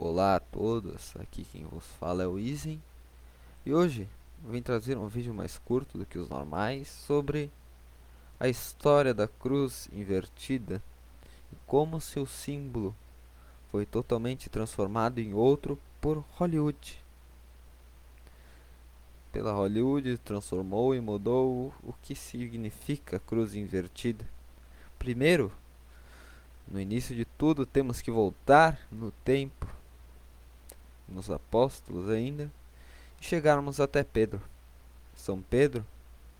Olá a todos, aqui quem vos fala é o Izen e hoje vim trazer um vídeo mais curto do que os normais sobre a história da cruz invertida e como seu símbolo foi totalmente transformado em outro por Hollywood. Pela Hollywood transformou e mudou o que significa cruz invertida. Primeiro, no início de tudo, temos que voltar no tempo, nos apóstolos ainda, e chegarmos até Pedro. São Pedro,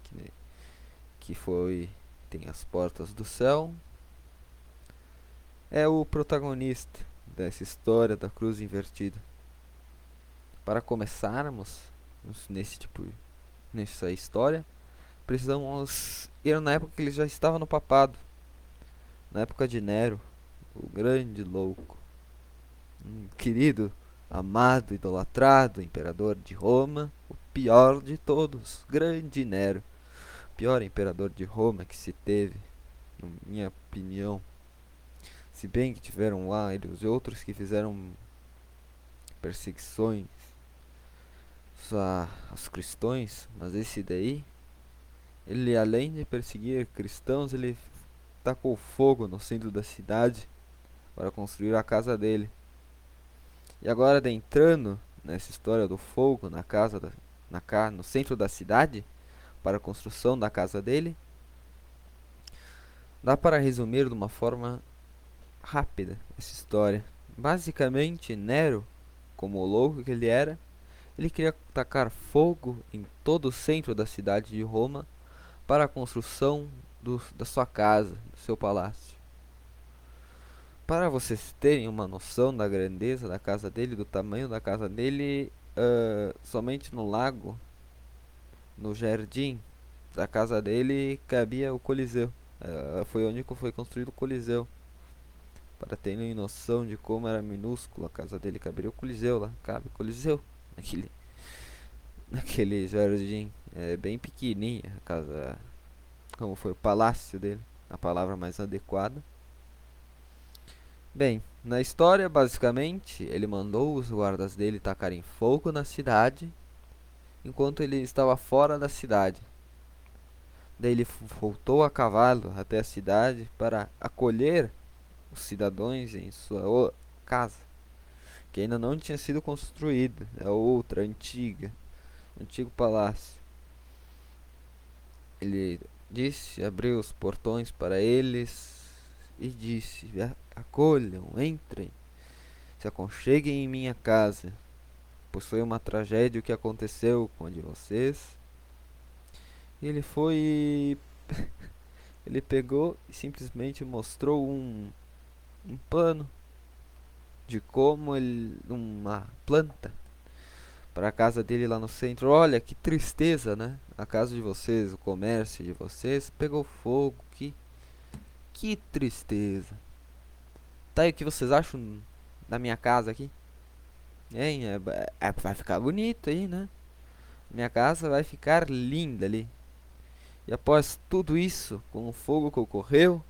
que, que foi tem as portas do céu, é o protagonista dessa história da cruz invertida. Para começarmos nesse tipo nessa história, precisamos ir na época que ele já estava no papado na época de Nero, o grande louco, um querido, amado, idolatrado imperador de Roma, o pior de todos, grande Nero, pior imperador de Roma que se teve, na minha opinião. Se bem que tiveram lá eles outros que fizeram perseguições aos cristãos, mas esse daí, ele além de perseguir cristãos, ele tacou fogo no centro da cidade para construir a casa dele. E agora adentrando nessa história do fogo na casa da, na no centro da cidade para a construção da casa dele, dá para resumir de uma forma rápida essa história. Basicamente, Nero, como o louco que ele era, ele queria tacar fogo em todo o centro da cidade de Roma para a construção do, da sua casa, do seu palácio. Para vocês terem uma noção da grandeza da casa dele, do tamanho da casa dele, uh, somente no lago, no jardim da casa dele, cabia o Coliseu. Uh, foi onde foi construído o Coliseu. Para terem noção de como era minúsculo a casa dele, caberia o Coliseu lá. Cabe o Coliseu naquele, naquele jardim. É bem pequenininha a casa como foi o palácio dele, a palavra mais adequada. Bem, na história, basicamente, ele mandou os guardas dele tacarem fogo na cidade, enquanto ele estava fora da cidade. Daí ele voltou a cavalo até a cidade para acolher os cidadãos em sua casa, que ainda não tinha sido construída, é outra antiga, antigo palácio. Ele Disse, abriu os portões para eles e disse: Acolham, entrem, se aconcheguem em minha casa, pois foi uma tragédia o que aconteceu com a de vocês. E ele foi. ele pegou e simplesmente mostrou um, um plano de como ele. uma planta para a casa dele lá no centro. Olha que tristeza, né? A casa de vocês, o comércio de vocês pegou fogo. Que que tristeza. Tá aí o que vocês acham da minha casa aqui? Hein? É, é, vai ficar bonito aí, né? Minha casa vai ficar linda ali. E após tudo isso, com o fogo que ocorreu,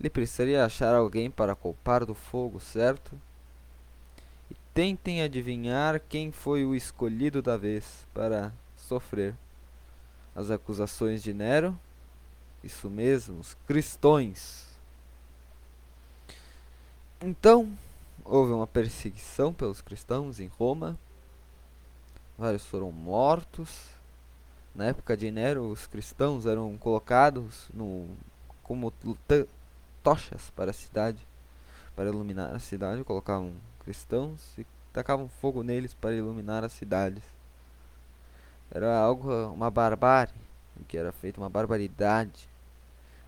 ele precisaria achar alguém para culpar do fogo, certo? Tentem adivinhar quem foi o escolhido da vez para sofrer as acusações de Nero. Isso mesmo, os cristões. Então, houve uma perseguição pelos cristãos em Roma. Vários foram mortos. Na época de Nero, os cristãos eram colocados no, como tochas para a cidade, para iluminar a cidade. Colocavam cristãos e tacavam fogo neles para iluminar as cidades. Era algo, uma barbárie, que era feito uma barbaridade,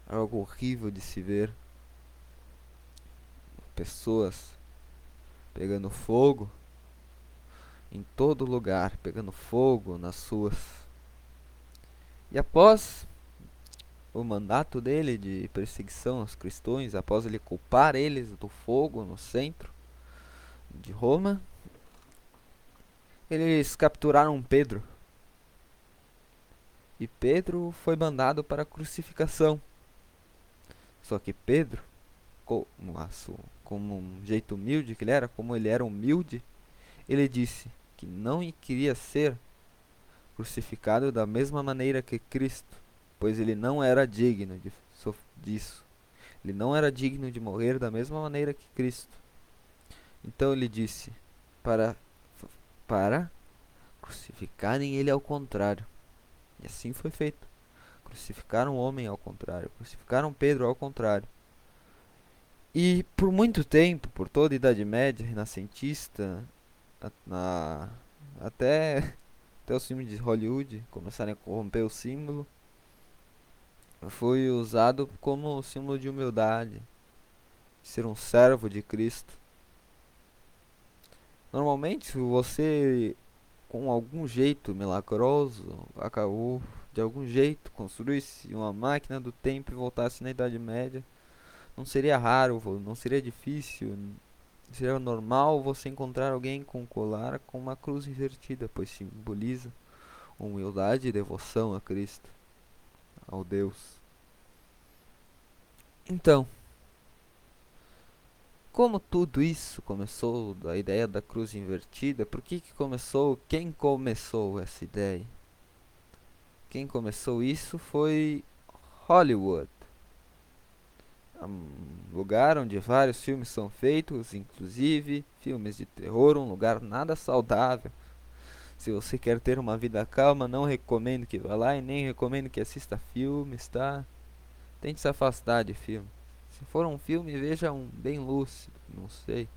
algo horrível de se ver. Pessoas pegando fogo em todo lugar, pegando fogo nas suas. E após o mandato dele de perseguição aos cristãos, após ele culpar eles do fogo no centro, de Roma. Eles capturaram Pedro. E Pedro foi mandado para a crucificação. Só que Pedro, como, como um jeito humilde que ele era, como ele era humilde, ele disse que não queria ser crucificado da mesma maneira que Cristo, pois ele não era digno de, disso. Ele não era digno de morrer da mesma maneira que Cristo. Então ele disse para para crucificarem ele ao contrário. E assim foi feito. Crucificaram o homem ao contrário, crucificaram Pedro ao contrário. E por muito tempo, por toda a Idade Média, renascentista, na, até, até os filmes de Hollywood começarem a corromper o símbolo, foi usado como símbolo de humildade, ser um servo de Cristo. Normalmente, você com algum jeito milagroso acabou de algum jeito construísse uma máquina do tempo e voltasse na Idade Média, não seria raro, não seria difícil, seria normal você encontrar alguém com colar com uma cruz invertida, pois simboliza humildade e devoção a Cristo, ao Deus. Então, como tudo isso começou da ideia da cruz invertida, por que, que começou? Quem começou essa ideia? Quem começou isso foi Hollywood. Um lugar onde vários filmes são feitos, inclusive filmes de terror, um lugar nada saudável. Se você quer ter uma vida calma, não recomendo que vá lá e nem recomendo que assista filmes, tá? Tente se afastar de filme. Se for um filme, veja um bem lúcido, não sei.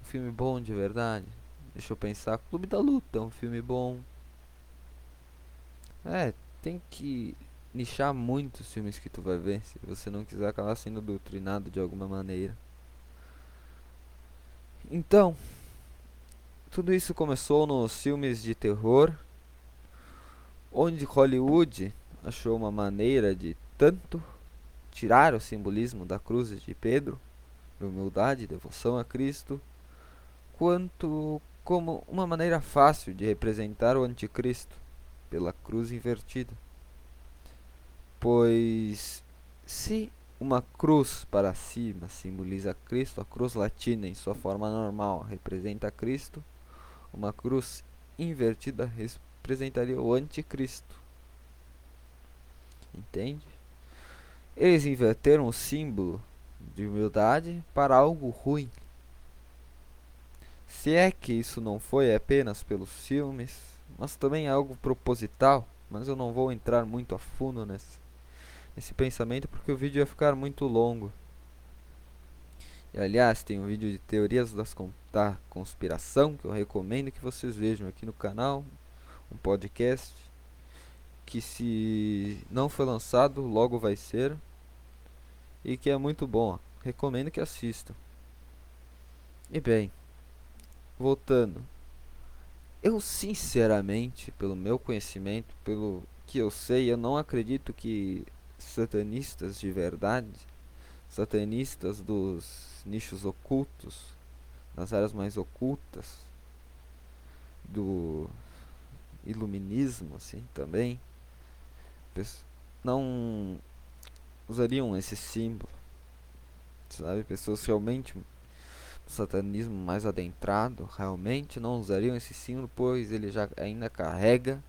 Um filme bom de verdade. Deixa eu pensar. Clube da Luta, um filme bom. É, tem que nichar muito os filmes que tu vai ver, se você não quiser acabar sendo doutrinado de alguma maneira. Então, tudo isso começou nos filmes de terror, onde Hollywood achou uma maneira de tanto tirar o simbolismo da cruz de Pedro, de humildade e devoção a Cristo, quanto como uma maneira fácil de representar o anticristo cruz invertida. Pois se uma cruz para cima simboliza Cristo, a cruz latina em sua forma normal representa Cristo, uma cruz invertida representaria o anticristo. Entende? Eles inverteram o símbolo de humildade para algo ruim. Se é que isso não foi apenas pelos filmes, mas também é algo proposital, mas eu não vou entrar muito a fundo nesse, nesse pensamento porque o vídeo ia ficar muito longo. E aliás, tem um vídeo de teorias das, da conspiração que eu recomendo que vocês vejam aqui no canal, um podcast que se não foi lançado, logo vai ser e que é muito bom. Recomendo que assistam. E bem, voltando eu sinceramente, pelo meu conhecimento, pelo que eu sei, eu não acredito que satanistas de verdade, satanistas dos nichos ocultos, nas áreas mais ocultas do iluminismo, assim, também, não usariam esse símbolo, sabe? Pessoas realmente satanismo mais adentrado realmente não usariam esse símbolo, pois ele já ainda carrega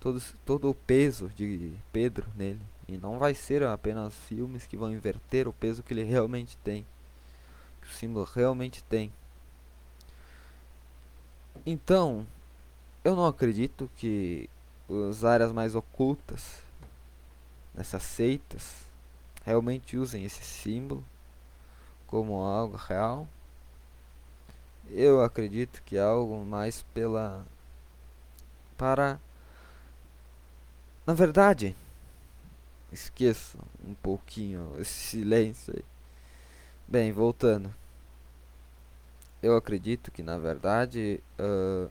todo, todo o peso de Pedro nele. E não vai ser apenas filmes que vão inverter o peso que ele realmente tem. Que o símbolo realmente tem. Então, eu não acredito que as áreas mais ocultas nessas seitas realmente usem esse símbolo como algo real. Eu acredito que algo mais pela para na verdade esqueça um pouquinho esse silêncio aí. Bem, voltando. Eu acredito que na verdade uh,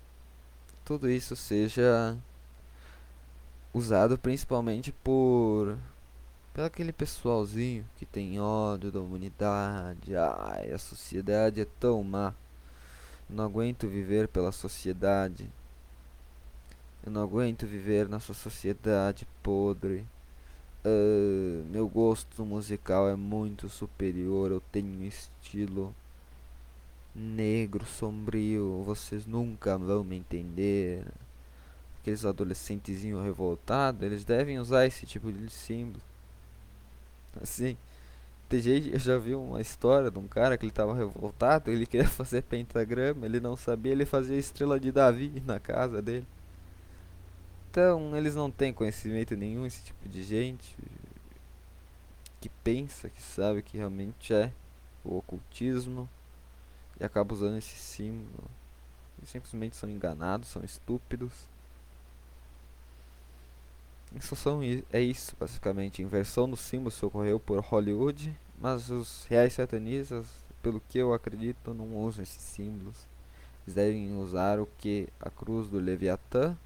tudo isso seja usado principalmente por pelo aquele pessoalzinho que tem ódio da humanidade. Ai, a sociedade é tão má. Eu não aguento viver pela sociedade. Eu não aguento viver nessa sociedade podre. Uh, meu gosto musical é muito superior. Eu tenho um estilo negro, sombrio. Vocês nunca vão me entender. Aqueles adolescentezinhos revoltados, eles devem usar esse tipo de símbolo. Assim, tem gente, eu já vi uma história de um cara que ele tava revoltado, ele queria fazer pentagrama, ele não sabia, ele fazia estrela de Davi na casa dele. Então, eles não têm conhecimento nenhum, esse tipo de gente que pensa, que sabe que realmente é o ocultismo e acaba usando esse símbolo. Eles simplesmente são enganados, são estúpidos. Isso são, é isso, basicamente. Inversão do símbolo ocorreu por Hollywood, mas os reais satanistas, pelo que eu acredito, não usam esses símbolos. Eles devem usar o que? A cruz do Leviatã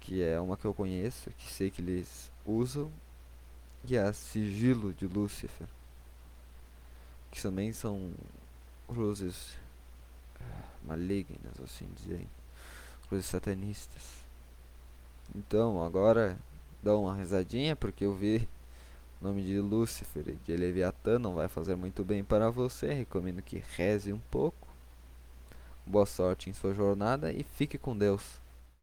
que é uma que eu conheço, que sei que eles usam, e a Sigilo de Lúcifer, que também são luzes ah, malignas, assim dizendo, luzes satanistas. Então, agora dá uma risadinha, porque eu vi o nome de Lúcifer e de Leviatã não vai fazer muito bem para você. Recomendo que reze um pouco. Boa sorte em sua jornada e fique com Deus.